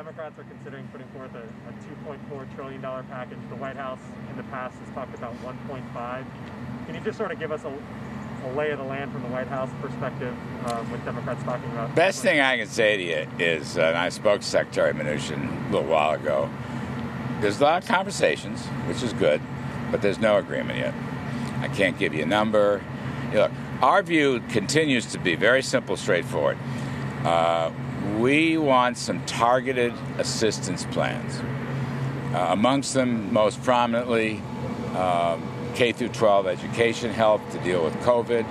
Democrats are considering putting forth a, a $2.4 trillion package. The White House in the past has talked about 1.5. Can you just sort of give us a, a lay of the land from the White House perspective um, with Democrats talking about? Best thing I can say to you is, uh, and I spoke to Secretary Mnuchin a little while ago, there's a lot of conversations, which is good, but there's no agreement yet. I can't give you a number. Look, our view continues to be very simple, straightforward. Uh, we want some targeted assistance plans. Uh, amongst them, most prominently, um, K through 12 education help to deal with COVID,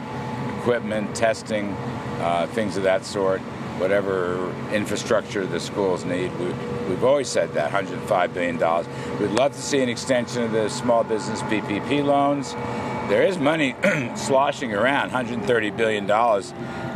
equipment, testing, uh, things of that sort. Whatever infrastructure the schools need, we, we've always said that $105 billion. We'd love to see an extension of the small business PPP loans. There is money sloshing around. $130 billion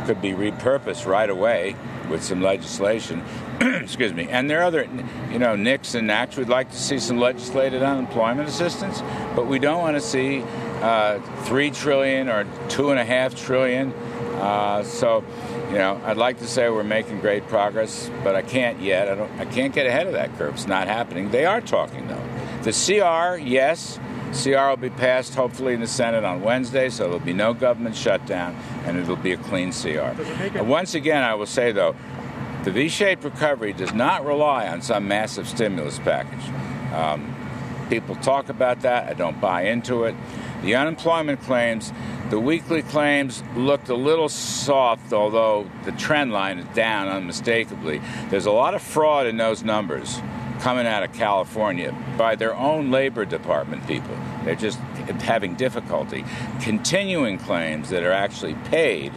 could be repurposed right away with some legislation. Excuse me. And there are other, you know, NICS and NACS. We'd like to see some legislated unemployment assistance, but we don't want to see uh, three trillion or two and a half trillion. Uh, so, you know, I'd like to say we're making great progress, but I can't yet. I don't. I can't get ahead of that curve. It's not happening. They are talking though. The CR, yes. CR will be passed hopefully in the Senate on Wednesday, so there'll be no government shutdown and it'll be a clean CR. And once again, I will say though, the V shaped recovery does not rely on some massive stimulus package. Um, people talk about that, I don't buy into it. The unemployment claims, the weekly claims looked a little soft, although the trend line is down unmistakably. There's a lot of fraud in those numbers coming out of California by their own Labor Department people. They're just having difficulty. Continuing claims that are actually paid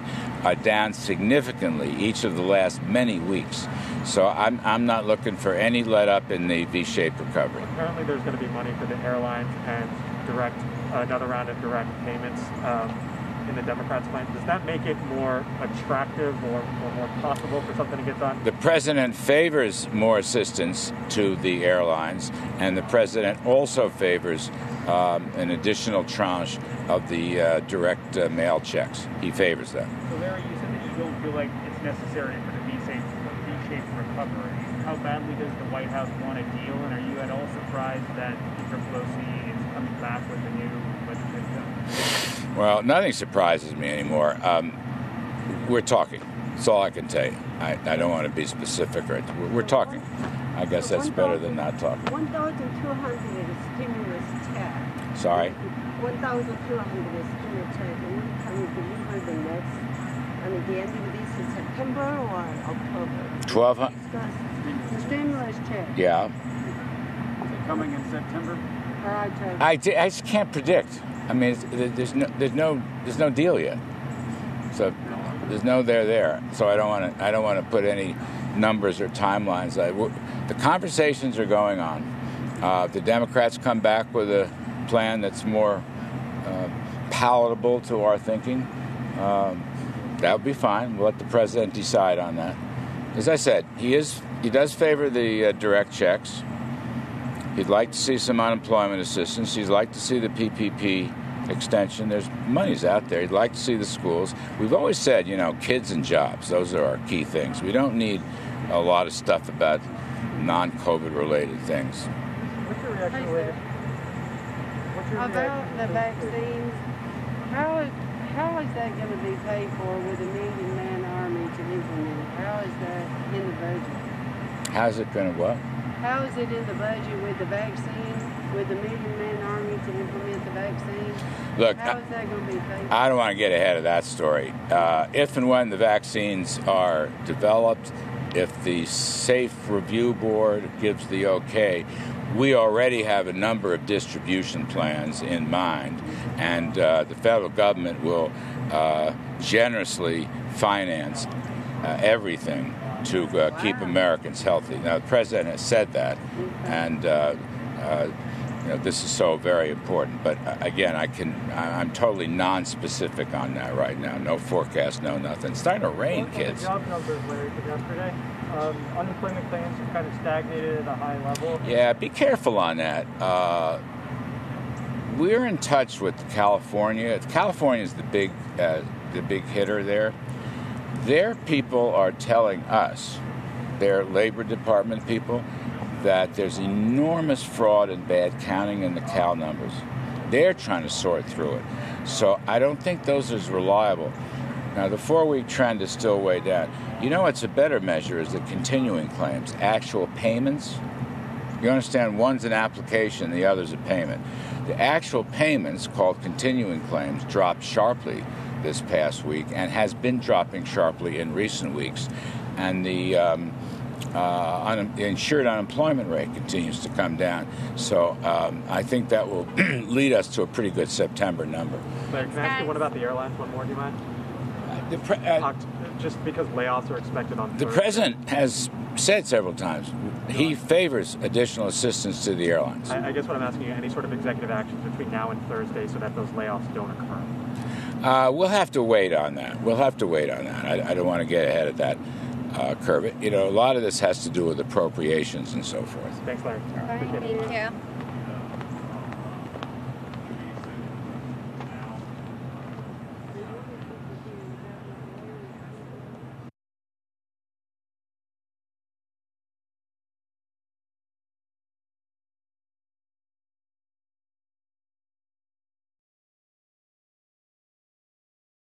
are down significantly each of the last many weeks. So I'm, I'm not looking for any let up in the V shaped recovery. Apparently, there's going to be money for the airlines and direct another round of direct payments. Um, in the Democrats' plan. Does that make it more attractive or, or, more possible for something to get done? The president favors more assistance to the airlines, and the president also favors um, an additional tranche of the uh, direct uh, mail checks. He favors that. So, Larry, you said that you don't feel like it's necessary for the V-shaped recovery. How badly does the White House want a deal, and are you at all surprised that Speaker Pelosi is coming back with a new legislative bill? Well, nothing surprises me anymore. Um, we're talking. That's all I can tell you. I, I don't want to be specific. Right? We're, we're talking. I guess that's better than not talking. 1,200 stimulus check. Sorry? 1,200 stimulus check. When can you deliver the next? I mean, the end of this is September or October? 1,200. Stimulus check. Yeah. Is it coming in September? Uh, I, I just can't predict. I mean, there's no, there's no, there's no deal yet. So there's no there there. So I don't want to, I don't want to put any numbers or timelines. the conversations are going on. Uh, the Democrats come back with a plan that's more uh, palatable to our thinking. Um, that would be fine. We'll let the president decide on that. As I said, he is he does favor the uh, direct checks. He'd like to see some unemployment assistance. He'd like to see the PPP extension. There's money's out there. He'd like to see the schools. We've always said, you know, kids and jobs. Those are our key things. We don't need a lot of stuff about non-COVID related things. What's your reaction? Hey, What's your about the vaccines? How is how is that going to be paid for with a million man army to implement it? How is that in the budget? How's it going to what? How is it in the budget with the vaccine, with the million man army to implement the vaccine? Look, how is that going to be paid? I don't want to get ahead of that story. Uh, if and when the vaccines are developed, if the Safe Review Board gives the okay, we already have a number of distribution plans in mind, and uh, the federal government will uh, generously finance uh, everything to uh, keep Americans healthy. Now, the president has said that, and uh, uh, you know, this is so very important. But again, I can I'm totally non-specific on that right now. No forecast, no nothing. It's starting to rain, kids. Um, unemployment claims have kind of stagnated at a high level. Yeah, be careful on that. Uh, we're in touch with California. California is the big uh, the big hitter there their people are telling us their Labor Department people that there's enormous fraud and bad counting in the CAL numbers. They're trying to sort through it. So I don't think those are reliable. Now, the four week trend is still way down. You know what's a better measure is the continuing claims, actual payments. You understand one's an application, the other's a payment. The actual payments, called continuing claims, dropped sharply this past week and has been dropping sharply in recent weeks. And the um, uh, un- insured unemployment rate continues to come down. So um, I think that will lead us to a pretty good September number. Larry, can I ask you one about the airlines? One more, do you mind? The, pre- uh, just because layoffs are expected on the Thursday. president has said several times he favors additional assistance to the airlines. I, I guess what I'm asking you, any sort of executive actions between now and Thursday so that those layoffs don't occur? Uh, we'll have to wait on that. We'll have to wait on that. I, I don't want to get ahead of that uh, curve. You know, a lot of this has to do with appropriations and so forth. Thanks, Larry. Thank Appreciate it. you. Thank you.